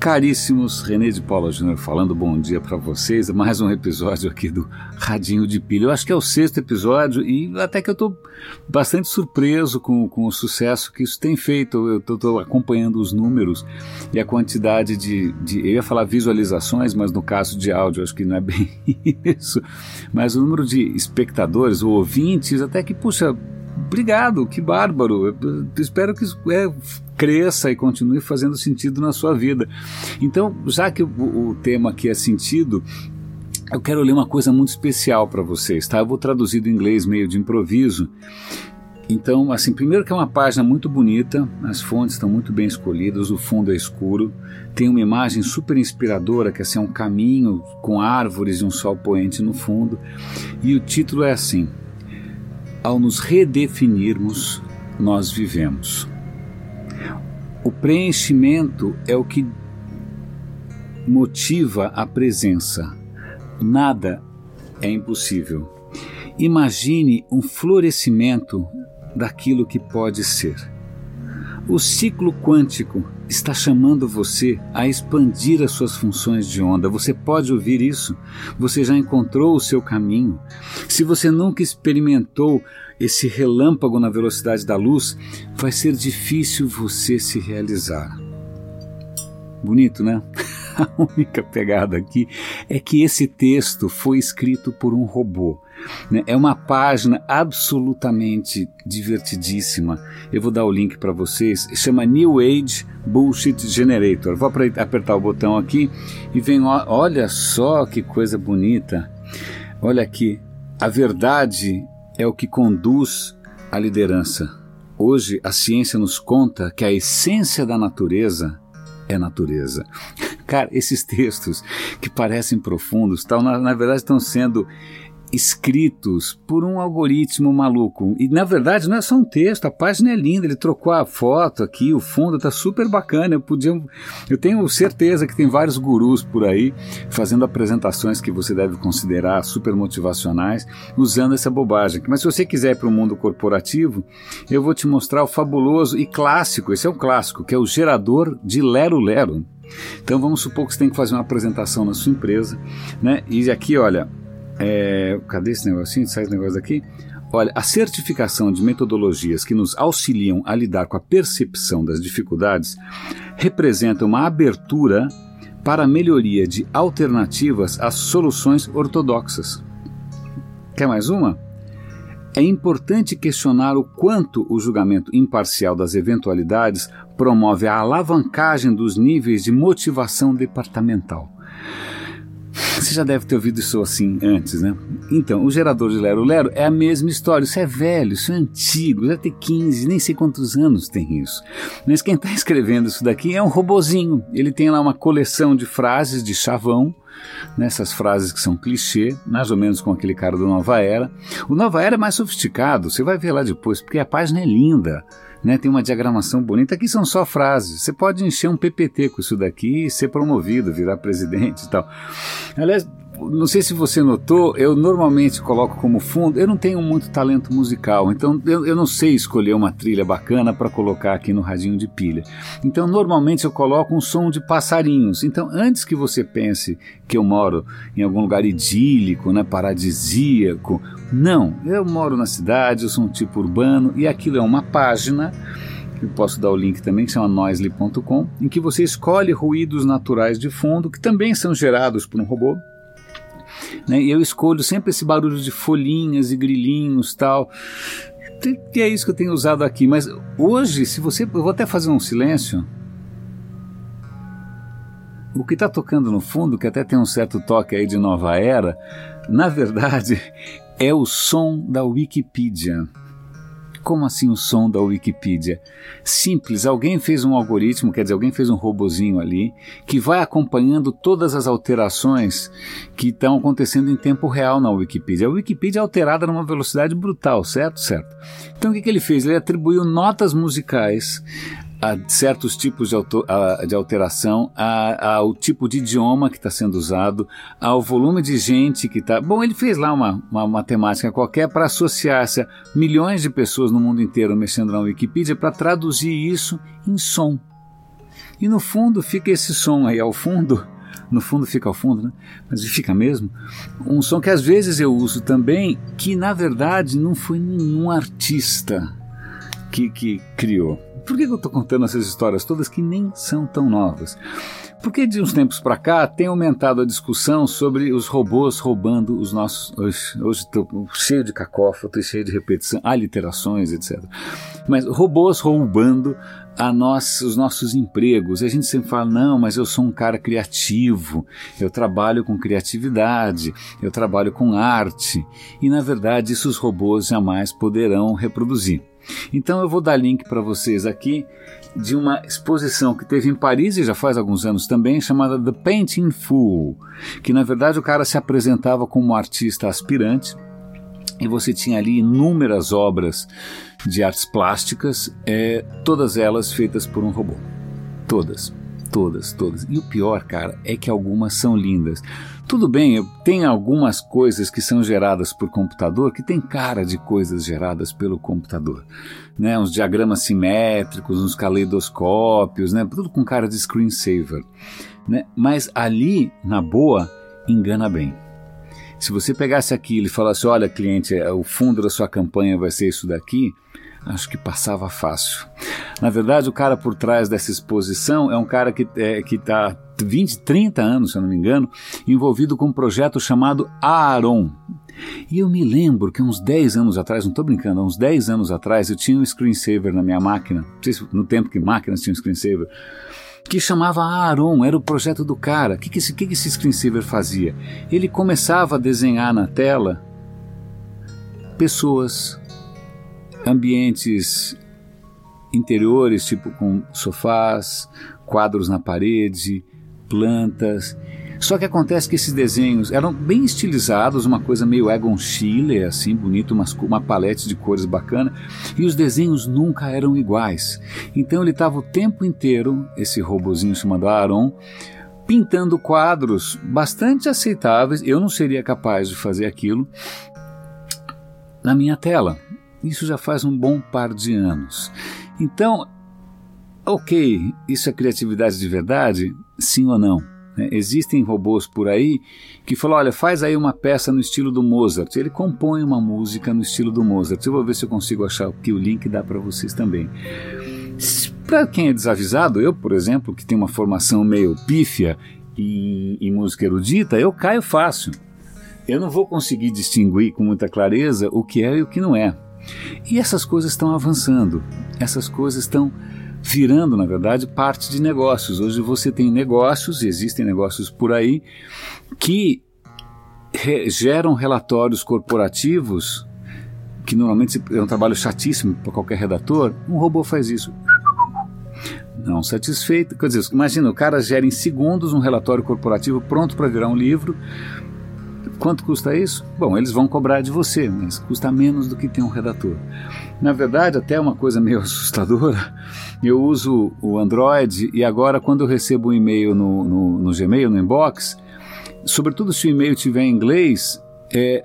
Caríssimos, René de Paula Júnior falando bom dia para vocês. Mais um episódio aqui do Radinho de Pilha. Eu acho que é o sexto episódio e até que eu estou bastante surpreso com, com o sucesso que isso tem feito. Eu estou acompanhando os números e a quantidade de, de. Eu ia falar visualizações, mas no caso de áudio acho que não é bem isso. Mas o número de espectadores ou ouvintes, até que, puxa, obrigado, que bárbaro. Eu espero que isso é, cresça e continue fazendo sentido na sua vida. Então, já que o, o tema aqui é sentido, eu quero ler uma coisa muito especial para vocês, tá? Eu vou traduzir do inglês meio de improviso. Então, assim, primeiro que é uma página muito bonita, as fontes estão muito bem escolhidas, o fundo é escuro, tem uma imagem super inspiradora, que é assim, é um caminho com árvores e um sol poente no fundo, e o título é assim: ao nos redefinirmos, nós vivemos. O preenchimento é o que motiva a presença. Nada é impossível. Imagine um florescimento daquilo que pode ser. O ciclo quântico está chamando você a expandir as suas funções de onda. Você pode ouvir isso. Você já encontrou o seu caminho. Se você nunca experimentou esse relâmpago na velocidade da luz, vai ser difícil você se realizar. Bonito, né? A única pegada aqui é que esse texto foi escrito por um robô. Né? É uma página absolutamente divertidíssima. Eu vou dar o link para vocês. Chama New Age Bullshit Generator. Vou apertar o botão aqui e vem. Olha só que coisa bonita. Olha aqui. A verdade é o que conduz à liderança. Hoje a ciência nos conta que a essência da natureza é natureza. Cara, esses textos que parecem profundos, tal, na, na verdade estão sendo escritos por um algoritmo maluco. E na verdade não é só um texto, a página é linda, ele trocou a foto aqui, o fundo tá super bacana. Eu podia eu tenho certeza que tem vários gurus por aí fazendo apresentações que você deve considerar super motivacionais usando essa bobagem. Mas se você quiser ir para o mundo corporativo, eu vou te mostrar o fabuloso e clássico, esse é um clássico, que é o gerador de Lero Lero. Então vamos supor que você tem que fazer uma apresentação na sua empresa, né? E aqui, olha, é, cadê esse negocinho? Sai esse negócio daqui. Olha, a certificação de metodologias que nos auxiliam a lidar com a percepção das dificuldades representa uma abertura para a melhoria de alternativas às soluções ortodoxas. Quer mais uma? É importante questionar o quanto o julgamento imparcial das eventualidades promove a alavancagem dos níveis de motivação departamental. Você já deve ter ouvido isso assim antes, né? Então, o gerador de Lero Lero é a mesma história. Isso é velho, isso é antigo, já tem 15, nem sei quantos anos tem isso. Mas quem está escrevendo isso daqui é um robozinho. Ele tem lá uma coleção de frases de chavão, nessas frases que são clichê, mais ou menos com aquele cara do Nova Era. O Nova Era é mais sofisticado, você vai ver lá depois, porque a página é linda né, tem uma diagramação bonita. Aqui são só frases. Você pode encher um PPT com isso daqui e ser promovido, virar presidente e tal. Aliás, não sei se você notou, eu normalmente coloco como fundo. Eu não tenho muito talento musical, então eu, eu não sei escolher uma trilha bacana para colocar aqui no radinho de pilha. Então, normalmente eu coloco um som de passarinhos. Então, antes que você pense que eu moro em algum lugar idílico, né, paradisíaco, não. Eu moro na cidade, eu sou um tipo urbano e aquilo é uma página eu posso dar o link também, que chama noisely.com, em que você escolhe ruídos naturais de fundo, que também são gerados por um robô, né? E eu escolho sempre esse barulho de folhinhas e grilinhos tal. E é isso que eu tenho usado aqui. Mas hoje, se você. Eu vou até fazer um silêncio. O que está tocando no fundo, que até tem um certo toque aí de nova era, na verdade é o som da Wikipedia. Como assim o som da Wikipedia? Simples, alguém fez um algoritmo, quer dizer, alguém fez um robozinho ali que vai acompanhando todas as alterações que estão acontecendo em tempo real na Wikipedia. A Wikipedia é alterada numa velocidade brutal, certo? Certo. Então o que, que ele fez? Ele atribuiu notas musicais a certos tipos de, a, de alteração, a, ao tipo de idioma que está sendo usado, ao volume de gente que está. Bom, ele fez lá uma, uma matemática qualquer para associar-se a milhões de pessoas no mundo inteiro mexendo na Wikipedia para traduzir isso em som. E no fundo fica esse som aí ao fundo, no fundo fica ao fundo, né? Mas fica mesmo. Um som que às vezes eu uso também, que na verdade não foi nenhum artista que, que criou. Por que eu estou contando essas histórias todas que nem são tão novas? Porque de uns tempos para cá tem aumentado a discussão sobre os robôs roubando os nossos. Hoje estou cheio de cacófato, cheio de repetição, aliterações, etc. Mas robôs roubando nós, os nossos empregos. E a gente sempre fala: não, mas eu sou um cara criativo, eu trabalho com criatividade, eu trabalho com arte. E na verdade, isso os robôs jamais poderão reproduzir. Então eu vou dar link para vocês aqui de uma exposição que teve em Paris e já faz alguns anos também, chamada The Painting Fool, que na verdade o cara se apresentava como artista aspirante e você tinha ali inúmeras obras de artes plásticas, é, todas elas feitas por um robô. Todas, todas, todas. E o pior, cara, é que algumas são lindas. Tudo bem, tem algumas coisas que são geradas por computador que tem cara de coisas geradas pelo computador. Né? Uns diagramas simétricos, uns caleidoscópios, né? tudo com cara de screensaver. Né? Mas ali, na boa, engana bem. Se você pegasse aquilo e falasse: olha, cliente, é, o fundo da sua campanha vai ser isso daqui, acho que passava fácil. Na verdade, o cara por trás dessa exposição é um cara que é, está 20, 30 anos, se eu não me engano, envolvido com um projeto chamado Aaron. E eu me lembro que uns 10 anos atrás, não estou brincando, uns 10 anos atrás eu tinha um screensaver na minha máquina, não sei se no tempo que máquinas tinham screensaver, que chamava Aaron, era o projeto do cara. O que, que, esse, que, que esse screensaver fazia? Ele começava a desenhar na tela pessoas, ambientes interiores, tipo com sofás, quadros na parede, plantas. Só que acontece que esses desenhos eram bem estilizados, uma coisa meio Egon Schiele, assim, bonito, uma, uma palete de cores bacana, e os desenhos nunca eram iguais. Então ele estava o tempo inteiro, esse robozinho chamado Aaron, pintando quadros bastante aceitáveis. Eu não seria capaz de fazer aquilo na minha tela. Isso já faz um bom par de anos. Então, ok, isso é criatividade de verdade? Sim ou não? É, existem robôs por aí que falam: olha, faz aí uma peça no estilo do Mozart. Ele compõe uma música no estilo do Mozart. Eu vou ver se eu consigo achar aqui o link dá para vocês também. Para quem é desavisado, eu, por exemplo, que tenho uma formação meio pífia em, em música erudita, eu caio fácil. Eu não vou conseguir distinguir com muita clareza o que é e o que não é. E essas coisas estão avançando, essas coisas estão virando, na verdade, parte de negócios. Hoje você tem negócios, existem negócios por aí, que re geram relatórios corporativos, que normalmente é um trabalho chatíssimo para qualquer redator. Um robô faz isso. Não satisfeito. Quer dizer, imagina, o cara gera em segundos um relatório corporativo pronto para virar um livro Quanto custa isso? Bom, eles vão cobrar de você, mas custa menos do que ter um redator. Na verdade, até uma coisa meio assustadora, eu uso o Android e agora quando eu recebo um e-mail no, no, no Gmail, no inbox, sobretudo se o e-mail tiver em inglês, é,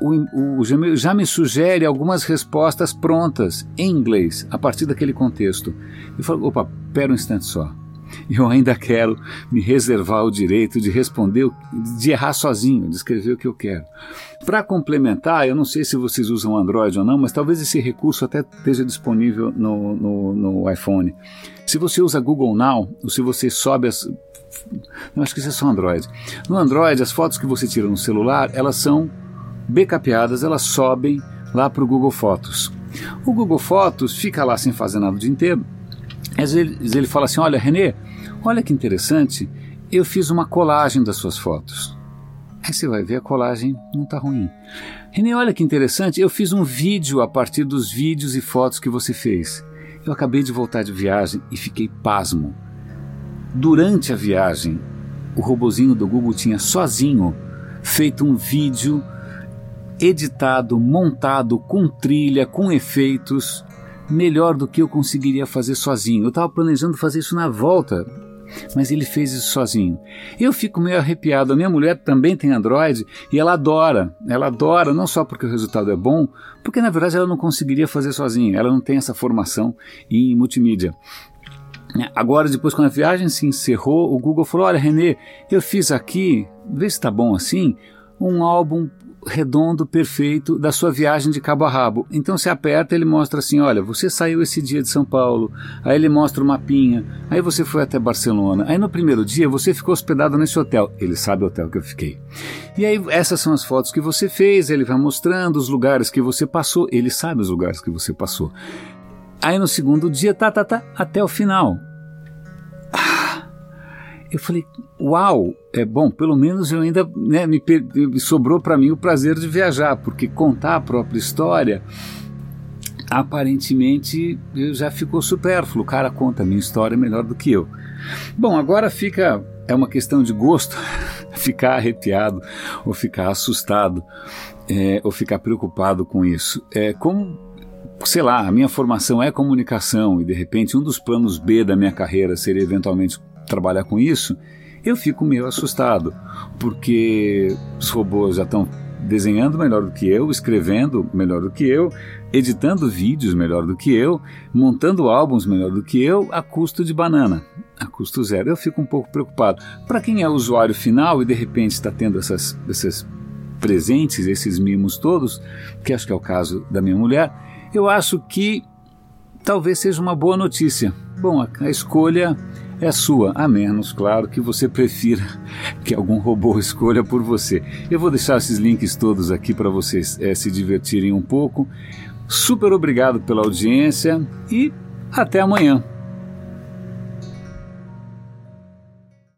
o, o, Gmail já me sugere algumas respostas prontas em inglês, a partir daquele contexto. Eu falo, opa, pera um instante só eu ainda quero me reservar o direito de responder, de errar sozinho, de escrever o que eu quero. Para complementar, eu não sei se vocês usam Android ou não, mas talvez esse recurso até esteja disponível no, no, no iPhone. Se você usa Google Now, ou se você sobe as. Eu acho que isso é só Android. No Android, as fotos que você tira no celular, elas são backupadas, elas sobem lá para o Google Fotos. O Google Fotos fica lá sem fazer nada o dia inteiro às vezes ele fala assim: Olha, Renê, olha que interessante, eu fiz uma colagem das suas fotos. Aí você vai ver a colagem não está ruim. Renê, olha que interessante, eu fiz um vídeo a partir dos vídeos e fotos que você fez. Eu acabei de voltar de viagem e fiquei pasmo. Durante a viagem, o robozinho do Google tinha sozinho feito um vídeo editado, montado com trilha, com efeitos melhor do que eu conseguiria fazer sozinho. Eu estava planejando fazer isso na volta, mas ele fez isso sozinho. Eu fico meio arrepiado. A minha mulher também tem Android e ela adora. Ela adora não só porque o resultado é bom, porque na verdade ela não conseguiria fazer sozinha. Ela não tem essa formação em multimídia. Agora, depois, quando a viagem se encerrou, o Google falou: Olha, Renê, eu fiz aqui, vê se está bom assim, um álbum redondo, perfeito da sua viagem de cabo a rabo. Então você aperta, ele mostra assim: olha, você saiu esse dia de São Paulo, aí ele mostra o mapinha, aí você foi até Barcelona, aí no primeiro dia você ficou hospedado nesse hotel. Ele sabe o hotel que eu fiquei. E aí essas são as fotos que você fez, ele vai mostrando os lugares que você passou, ele sabe os lugares que você passou. Aí no segundo dia, tá, tá, tá, até o final. Eu falei, uau, é bom, pelo menos eu ainda né, me, sobrou para mim o prazer de viajar, porque contar a própria história aparentemente já ficou supérfluo. O cara conta a minha história melhor do que eu. Bom, agora fica é uma questão de gosto ficar arrepiado ou ficar assustado é, ou ficar preocupado com isso. É como sei lá, a minha formação é comunicação e de repente um dos planos B da minha carreira seria eventualmente trabalhar com isso, eu fico meio assustado, porque os robôs já estão desenhando melhor do que eu, escrevendo melhor do que eu, editando vídeos melhor do que eu, montando álbuns melhor do que eu, a custo de banana, a custo zero. Eu fico um pouco preocupado. Para quem é usuário final e de repente está tendo essas, esses presentes, esses mimos todos, que acho que é o caso da minha mulher, eu acho que talvez seja uma boa notícia. Bom, a, a escolha é sua, a menos, claro, que você prefira que algum robô escolha por você. Eu vou deixar esses links todos aqui para vocês é, se divertirem um pouco. Super obrigado pela audiência e até amanhã.